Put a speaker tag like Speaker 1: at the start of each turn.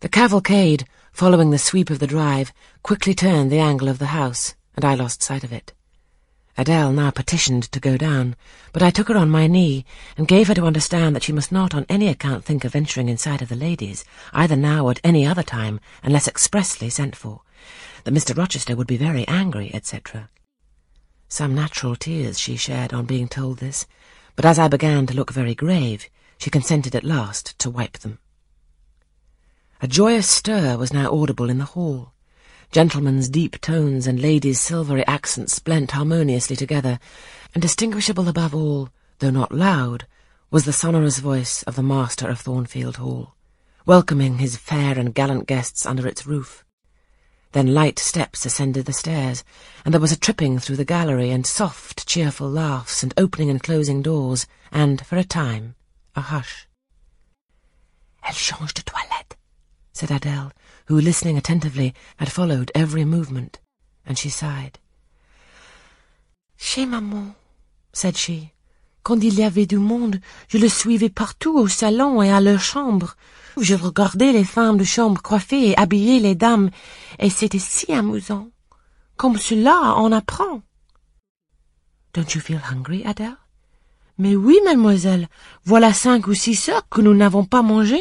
Speaker 1: The cavalcade, following the sweep of the drive, quickly turned the angle of the house, and I lost sight of it. Adele now petitioned to go down, but I took her on my knee and gave her to understand that she must not on any account think of venturing inside of the ladies, either now or at any other time, unless expressly sent for, that Mr. Rochester would be very angry, etc. Some natural tears she shed on being told this, but as I began to look very grave, she consented at last to wipe them. A joyous stir was now audible in the hall. Gentlemen's deep tones and ladies' silvery accents blent harmoniously together, and distinguishable above all, though not loud, was the sonorous voice of the master of Thornfield Hall, welcoming his fair and gallant guests under its roof. Then light steps ascended the stairs, and there was a tripping through the gallery, and soft, cheerful laughs, and opening and closing doors, and, for a time, a hush. Elle change de toilette, said Adele, who, listening attentively, had followed every movement, and she sighed. Chez maman, said she. Quand il y avait du monde, je le suivais partout au salon et à leur chambre. Je regardais les femmes de chambre coiffer et habiller les dames, et c'était si amusant. Comme cela, on apprend. Don't you feel hungry, Adele? Mais oui, mademoiselle. Voilà cinq ou six heures que nous n'avons pas mangé.